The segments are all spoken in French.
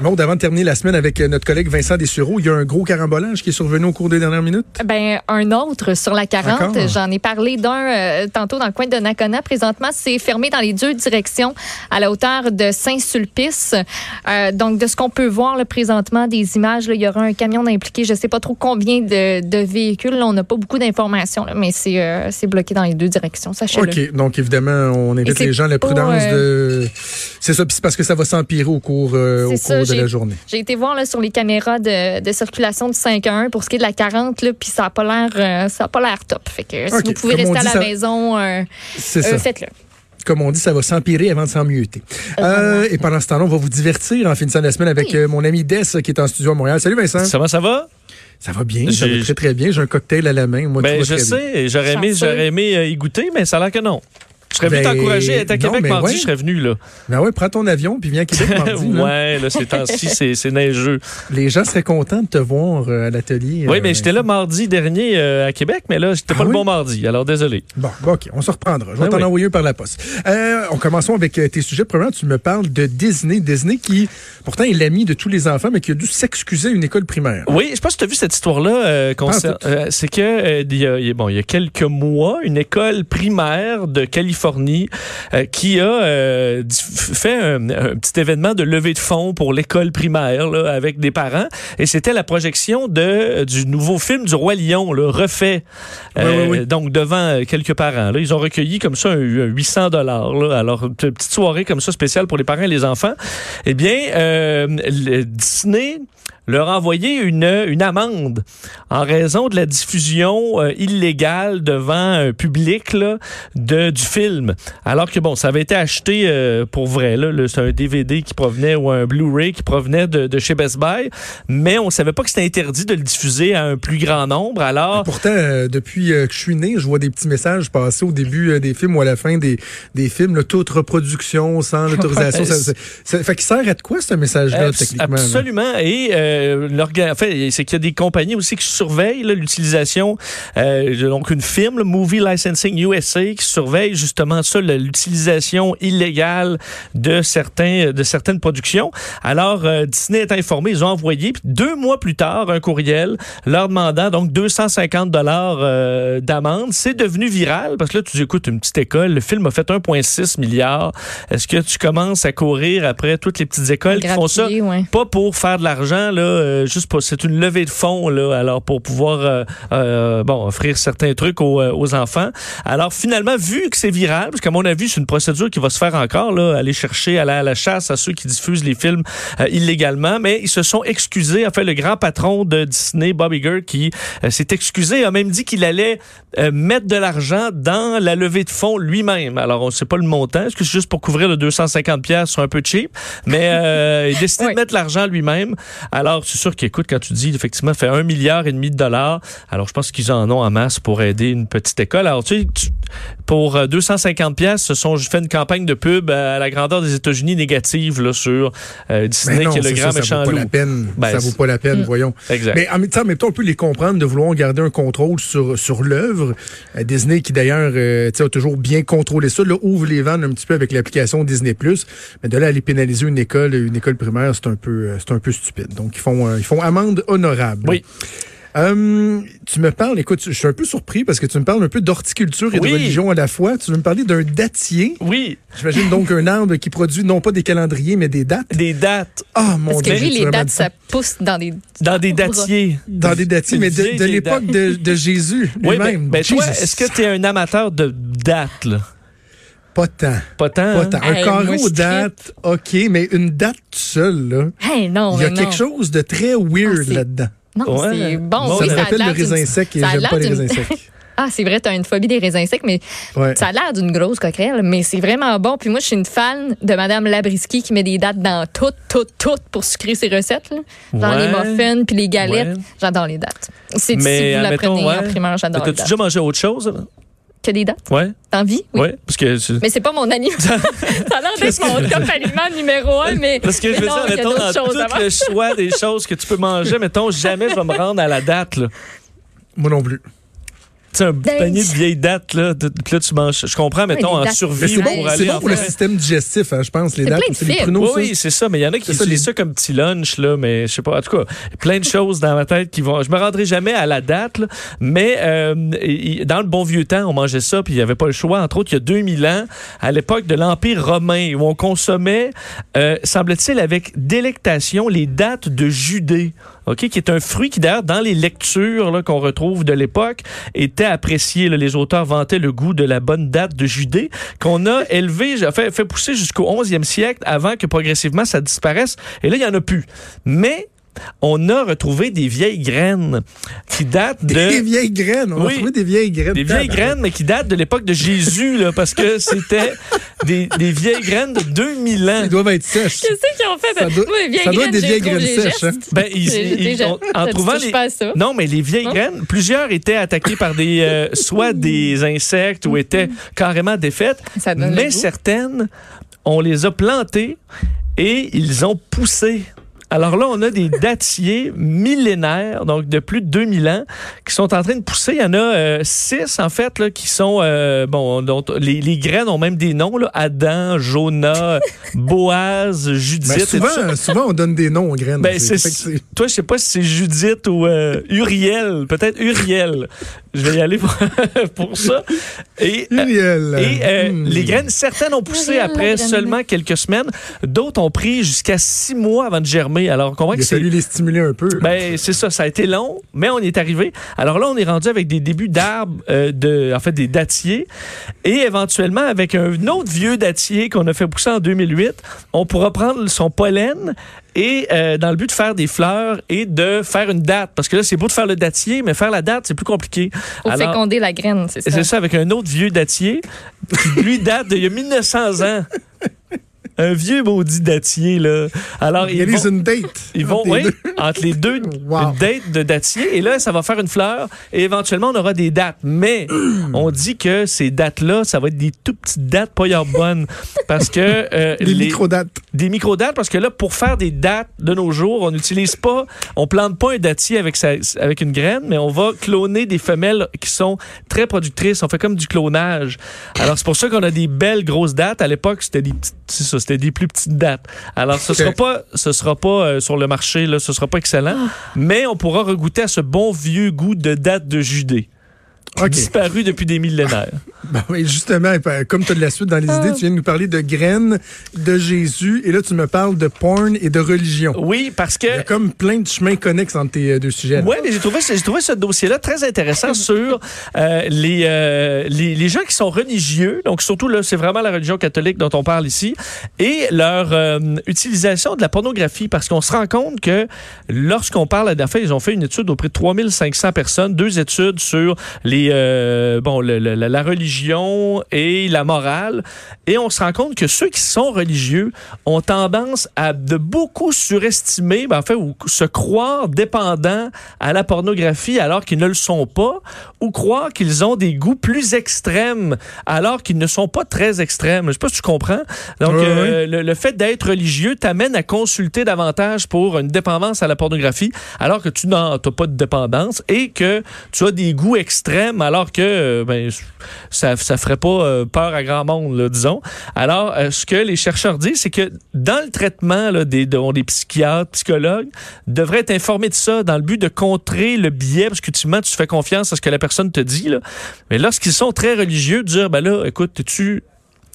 Maud, avant de terminer la semaine avec euh, notre collègue Vincent Dessureau, il y a un gros carambolage qui est survenu au cours des dernières minutes? Ben, un autre sur la 40. Encore? J'en ai parlé d'un euh, tantôt dans le coin de Nakona. Présentement, c'est fermé dans les deux directions à la hauteur de Saint-Sulpice. Euh, donc, de ce qu'on peut voir là, présentement, des images, là, il y aura un camion impliqué. Je ne sais pas trop combien de, de véhicules. Là, on n'a pas beaucoup d'informations, mais c'est euh, bloqué dans les deux directions. Sachez-le. OK. Donc, évidemment, on invite les gens à la prudence euh, de. C'est ça, puis c'est parce que ça va s'empirer au cours, euh, au ça, de j'ai- la journée. J'ai été voir là, sur les caméras de, de circulation du 5 à 1 pour ce qui est de la 40, là, puis ça n'a pas l'air euh, ça a pas l'air top. Fait que si vous pouvez Comme rester à la ça- maison, euh, C'est euh, ça. faites-le. Comme on dit, ça va s'empirer avant de s'emmieuter. Euh, et pendant ce temps-là, on va vous divertir en finissant la semaine avec Oui. euh, mon ami Des qui est en studio à Montréal. Salut Vincent. Ça, Ça va, ça va? va bien, ça va très très bien. J'ai un cocktail à la main. Moi, Ben, je va sais, j'aurais aimé, j'aurais aimé euh, y goûter, mais ça a l'air que non. Je serais venu Ben, t'encourager à être à Québec mardi, ouais. je serais venu, là. Ben ouais, prends ton avion puis viens à Québec mardi. là. ouais, là, ces temps-ci, c'est neigeux. Les gens seraient contents de te voir euh, à l'atelier. Oui, euh, mais j'étais là mardi dernier euh, à Québec, mais là, j'étais Ah pas le oui? bon mardi, alors désolé. Bon, OK, on se reprendra. Je vais Ben t'en oui. envoyer par la poste. Euh, on commençons avec euh, tes sujets. Premièrement, tu me parles de Disney. Disney qui, pourtant, est l'ami de tous les enfants, mais qui a dû s'excuser à une école primaire. Oui, je pas si tu as vu cette histoire-là. euh, euh, c'est que euh, il y a- bon, il y a quelques mois, une école primaire de Californie euh, qui a euh, fait un, un petit événement de levée de fonds pour l'école primaire là, avec des parents, et c'était la projection de du nouveau film du roi Lion, le refait. Oui, Euh, oui, oui. Donc devant quelques parents, là, ils ont recueilli comme ça un, un 800 dollars. Alors une petite soirée comme ça spéciale pour les parents et les enfants. Eh bien, Disney leur a envoyé une, une amende en raison de la diffusion euh, illégale devant un public là, de, du film. Alors que, bon, ça avait été acheté euh, pour vrai. Là, c'est un DVD qui provenait ou un Blu-ray qui provenait de, de chez Best Buy, mais on savait pas que c'était interdit de le diffuser à un plus grand nombre. Alors, Pourtant, euh, depuis euh, que je suis né, je vois des petits messages passer au début euh, des films ou à la fin des, des films, là, toute reproduction sans l'autorisation. Ça, ça, ça- fait qu'il sert à de quoi, ce message-là, techniquement? là? Absolument. Et euh, en fait, c'est qu'il y a des compagnies aussi qui surveillent l'utilisation. Euh, donc, une firme, le Movie Licensing USA, qui surveille justement ça, l'utilisation illégale de certains de certaines productions. Alors, euh, Disney est informé, ils ont envoyé deux mois plus tard un courriel leur demandant donc 250 dollars euh, d'amende. C'est devenu viral parce que là, tu écoutes une petite école, le film a fait 1,6 milliard. Est-ce que tu commences à courir après toutes les petites écoles qui font ça? Ouais. pas pour faire de l'argent là, euh, juste pour c'est une levée de fonds là, alors pour pouvoir euh, euh, bon offrir certains trucs aux, aux enfants. Alors finalement vu que c'est viral, parce qu'à mon avis c'est une procédure qui va se faire encore là, aller chercher aller à la chasse à ceux qui diffusent les films euh, illégalement, mais ils se sont excusés. En fait, le grand patron de Disney, Bob Iger, qui s'est excusé, a même dit qu'il allait euh, mettre de l'argent dans la levée de fonds lui-même. Alors on sait pas le montant, est-ce que c'est juste pour couvrir le 250 pièces, c'est un peu cheap, mais euh, il a décidé Oui. de mettre l'argent lui-même. Alors, c'est sûr qu'écoute, quand tu dis effectivement fait un milliard et demi de dollars, alors je pense qu'ils en ont en masse pour aider une petite école. Alors, tu sais, tu- pour euh, 250 pièces, ce sont je fais une campagne de pub à la grandeur des États-Unis négative là sur euh, Disney Ben non, qui est le grand ça, ça méchant vaut pas la loup. peine. Ben, ça vaut pas la peine, Mm. voyons. Exact. Mais en même temps, on peut les comprendre de vouloir garder un contrôle sur, sur l'œuvre. Euh, Disney, qui d'ailleurs euh, tu sais, a toujours bien contrôlé ça, là, ouvre les vannes un petit peu avec l'application Disney+. Mais de là à aller pénaliser une école, une école primaire, c'est un peu, euh, c'est un peu stupide. Donc ils font, euh, ils font amende honorable. Oui. Euh, tu me parles, écoute, je suis un peu surpris parce que tu me parles un peu d'horticulture et Oui. de religion à la fois. Tu veux me parler d'un datier. Oui, J'imagine donc un arbre qui produit non pas des calendriers, mais des dates. des dates Ah, mon Parce que Dieu. lui, les dates, ça pousse dans des. dans des datiers. dans des datiers, mais de, l'époque de, de Jésus Oui, mais lui-même. ben, toi, est-ce que tu es un amateur de dates là? Pas tant. Pas tant. Pas hein? tant. Un Hey, carreau date, OK, mais une date seule, là. Hey, non, Il y a quelque chose de très weird Ah, là-dedans. Non, Ouais. c'est bon. Bon, ça oui, ça rappelle le raisin sec et j'aime pas les raisins secs. Ah, c'est vrai, tu as une phobie des raisins secs, mais Ouais. ça a l'air d'une grosse coquerelle, mais c'est vraiment bon. Puis moi, je suis une fan de Madame Labriski qui met des dates dans toutes, toutes, toutes pour sucrer ses recettes. Là. Dans Ouais. les muffins puis les galettes. Ouais. J'adore les dates. C'est si vous admettons, l'apprenez en primeur, j'adore les T'as-tu dates. déjà mangé autre chose? là? Que des dates? Ouais. T'en vis? Oui. Ouais. Parce que. c'est- Mais c'est pas mon aliment. ça a l'air d'être mon top aliment numéro un, mais. Parce que je veux non, dire, mettons, dans tout avant. le choix des choses que tu peux manger, mettons, jamais je vais me rendre à la date, là. Moi non plus. Tu sais, un Ben, panier de vieilles dates, là, de- puis là, tu manges. Je comprends, mettons, en survie c'est bon, pour c'est aller bon en pour le système digestif, hein, je pense, les C'est dates. plein de C'est les pruneaux, Oui, c'est ça, mais il y en a qui C'est ça, utilisent ça comme petit lunch, là, mais je sais pas. En tout cas, plein de choses dans ma tête qui vont. Je me rendrai jamais à la date, là, mais euh, dans le bon vieux temps, on mangeait ça, puis il n'y avait pas le choix. Entre autres, il y a 2000 ans, à l'époque de l'Empire romain, où on consommait, euh, semble-t-il, avec délectation, les dates de Judée. OK, qui est un fruit qui, d'ailleurs, dans les lectures qu'on retrouve de l'époque, était apprécié. là. Les auteurs vantaient le goût de la bonne date de Judée, qu'on a élevé, fait, fait pousser jusqu'au 11e siècle avant que progressivement ça disparaisse. Et là, il n'y en a plus. Mais on a retrouvé des vieilles graines qui datent de... Des vieilles graines. On Oui. a trouvé des vieilles graines. Des vieilles graines, mais qui datent de l'époque de Jésus, là, parce que c'était des, des vieilles graines de 2000 ans. Ils doivent être sèches. Qu'est-ce qu'ils ont fait? Ça doit- vieilles ça doit être des vieilles graines sèches, hein. Ben, ils, en trouvant les, pas ça. non, mais les vieilles Non? graines, plusieurs étaient attaquées par des, euh, soit des insectes ou étaient carrément défaites, Ça donne le mais certaines, on les a plantées et ils ont poussé. Alors là, on a des dattiers millénaires, donc de plus de 2000 ans, qui sont en train de pousser. Il y en a euh, six, en fait, là, qui sont... euh, bon, dont les, les graines ont même des noms, là. Adam, Jonah, Boaz, Judith. Ben, et tout ça. souvent, souvent, on donne des noms aux graines. Ben, c'est- toi, je sais pas si c'est Judith ou euh, Uriel. Peut-être Uriel. Je vais y aller pour, pour ça. Et, euh, Uriel. et euh, Hmm. les graines, certaines ont poussé après seulement quelques semaines. D'autres ont pris jusqu'à six mois avant de germer. Alors, on comprend Il que a c'est... fallu les stimuler un peu. Ben, c'est ça, ça a été long, mais on y est arrivé. Alors là, on est rendu avec des débuts d'arbres, euh, de, en fait, des dattiers, et éventuellement avec un autre vieux dattier qu'on a fait pousser en 2008, on pourra prendre son pollen et euh, dans le but de faire des fleurs et de faire une date. Parce que là, c'est beau de faire le dattier, mais faire la date, c'est plus compliqué. Alors- féconder la graine, c'est ça. c'est ça, avec un autre vieux dattier qui, lui, date d'il y a 1900 ans. Un vieux maudit dattier, là. Alors, Il ils vont, une date. ils vont, entre les oui, deux. entre les deux, Wow. une date de dattier. Et là, ça va faire une fleur. Et éventuellement, on aura des dates. Mais on dit que ces dates-là, ça va être des tout petites dates pas yard bonnes. Parce que. euh, Des les- micro-dates. des micro-dates, parce que là, pour faire des dates de nos jours, on n'utilise pas, on plante pas un dattier avec, sa- avec une graine, mais on va cloner des femelles qui sont très productrices. On fait comme du clonage. Alors, c'est pour ça qu'on a des belles grosses dates. À l'époque, c'était des petites, c'était des plus petites dates. Alors, ce sera pas, ce sera pas euh, sur le marché, là, ce sera pas excellent, mais on pourra regoûter à ce bon vieux goût de date de Judée. Disparu depuis des millénaires. Ben oui, justement, ben, comme tu as de la suite dans les idées, tu viens de nous parler de graines, de Jésus, et là, tu me parles de porn et de religion. Oui, parce que. Il y a comme plein de chemins connexes entre tes euh, deux sujets. Oui, mais j'ai trouvé, j'ai trouvé ce dossier-là très intéressant sur euh, les, euh, les, les gens qui sont religieux. Donc, surtout, là, c'est vraiment la religion catholique dont on parle ici. Et leur euh, utilisation de la pornographie. Parce qu'on se rend compte que lorsqu'on parle, fait, ils ont fait une étude auprès de 3500 personnes, deux études sur les, bon, le- le- la, la religion et la morale. Et on se rend compte que ceux qui sont religieux ont tendance à de beaucoup surestimer, ben, en fait, ou se croire dépendants à la pornographie alors qu'ils ne le sont pas, ou croire qu'ils ont des goûts plus extrêmes alors qu'ils ne sont pas très extrêmes. Je sais pas si tu comprends. Donc, euh, le, le fait d'être religieux t'amène à consulter davantage pour une dépendance à la pornographie alors que tu n'as pas de dépendance et que tu as des goûts extrêmes alors que euh, ben, ça ça ferait pas euh, peur à grand monde, là, disons. Alors, euh, ce que les chercheurs disent, c'est que dans le traitement là, des, dont des psychiatres, psychologues, devraient être informés de ça dans le but de contrer le biais, parce que tu mens, tu fais confiance à ce que la personne te dit. Là. Mais lorsqu'ils sont très religieux, dire, ben là, écoute, tu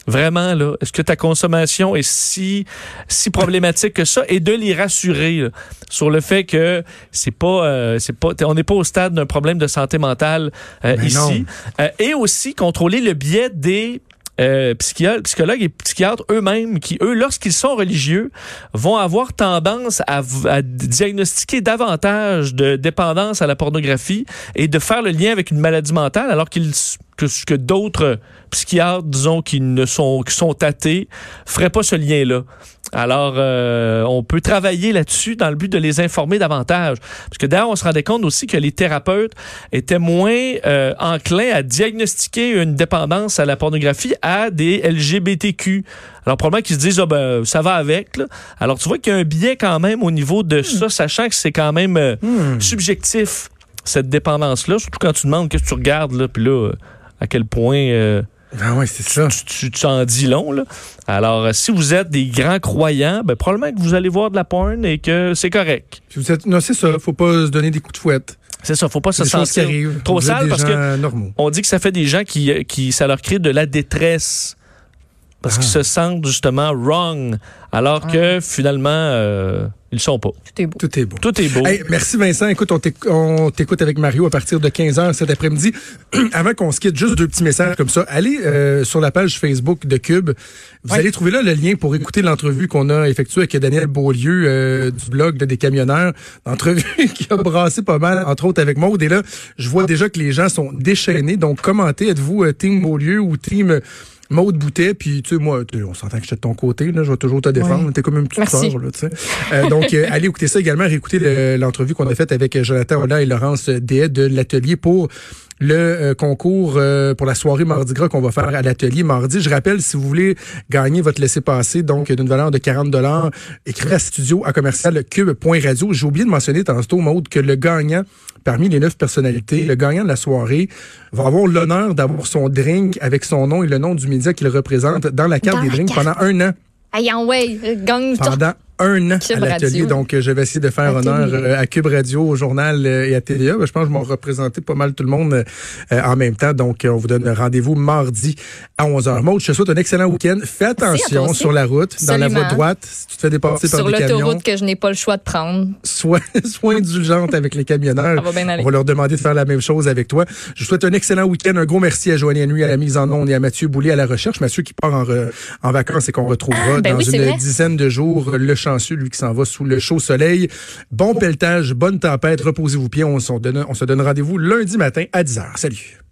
Vraiment, là, est-ce que ta consommation est si, si problématique que ça? Et de les rassurer là, sur le fait que c'est pas, euh, c'est pas, on n'est pas au stade d'un problème de santé mentale euh, Ben ici. Euh, et aussi contrôler le biais des euh, psychologues et psychiatres eux-mêmes qui, eux, lorsqu'ils sont religieux, vont avoir tendance à, à, diagnostiquer davantage de dépendance à la pornographie et de faire le lien avec une maladie mentale alors qu'ils que, que d'autres psychiatres, disons, qui ne sont, qui sont athées, feraient pas ce lien-là. Alors, euh, on peut travailler là-dessus dans le but de les informer davantage. Parce que d'ailleurs, on se rendait compte aussi que les thérapeutes étaient moins euh, enclins à diagnostiquer une dépendance à la pornographie à des LGBTQ. Alors, probablement qu'ils se disent, oh, ben, ça va avec. Là. Alors, tu vois qu'il y a un biais quand même au niveau de ça, sachant que c'est quand même euh, hmm. subjectif, cette dépendance-là. Surtout quand tu demandes qu'est-ce que tu regardes, là, puis là, à quel point... Ah ouais, c'est ça. Tu t'en dis long, là. Alors, euh, si vous êtes des grands croyants, ben, probablement que vous allez voir de la porn et que c'est correct. vous êtes... Non, c'est ça. Faut pas se donner des coups de fouette. C'est ça, faut pas se sentir trop sale parce que on dit que ça fait des gens qui, qui ça leur crée de la détresse parce qu'ils ah. se sentent justement wrong alors ah. que finalement euh, ils sont pas. Tout est beau. Tout est beau. Tout est beau. merci Vincent. Écoute, on t'écoute avec Mario à partir de 15h cet après-midi. Avant qu'on se quitte, juste deux petits messages comme ça. Allez euh, sur la page Facebook de Cube. Vous allez trouver là le lien pour écouter l'entrevue qu'on a effectuée avec Daniel Beaulieu euh, du blog des camionneurs. Entrevue qui a brassé pas mal, entre autres avec Maud. Et là, je vois déjà que les gens sont déchaînés. Donc, commentez. Êtes-vous euh, Team Beaulieu ou Team... Maude Boutet, puis tu sais, moi, on s'entend que je suis de ton côté, là, je vais toujours te défendre. T'es comme une petite sœur, là, tu sais. Euh, donc, euh, allez écouter ça également, réécouter l'entrevue qu'on a faite avec Jonathan Ola et Laurence Dehaye de l'atelier pour le euh, concours pour la soirée Mardi Gras qu'on va faire à l'atelier mardi. Je rappelle, si vous voulez gagner votre laissez-passer, donc d'une valeur de 40 dollars, écrivez à studio à commercial cube.radio. J'ai oublié de mentionner tantôt, Maude, que le gagnant parmi les neuf personnalités, le gagnant de la soirée va avoir l'honneur d'avoir son drink avec son nom et le nom du média qu'il représente dans la carte des drinks pendant un an. Ayant way, gagne pendant un an à l'atelier. Donc, euh, je vais essayer de faire honneur euh, à Cube Radio, au journal euh, et à TVA. Ben, je pense que je vais représenter pas mal tout le monde en même temps. Donc, on vous donne rendez-vous mardi à 11h. Maud, je te souhaite un excellent week-end. Fais attention sur la route, dans la voie droite, si tu te fais dépasser par des camions. Sur l'autoroute que je n'ai pas le choix de prendre. Sois, sois indulgente avec les camionneurs. Ça va bien aller. On va leur demander de faire la même chose avec toi. Je souhaite un excellent week-end. Un gros merci à Joanie Nuit à la mise en onde et à Mathieu Boulay à la recherche. Mathieu qui part en, en vacances et qu'on retrouvera ben dans une dizaine de jours. Le chanceux, lui qui s'en va sous le chaud soleil. Bon pelletage, bonne tempête, reposez-vous bien. On, on se donne rendez-vous lundi matin à 10h. Salut.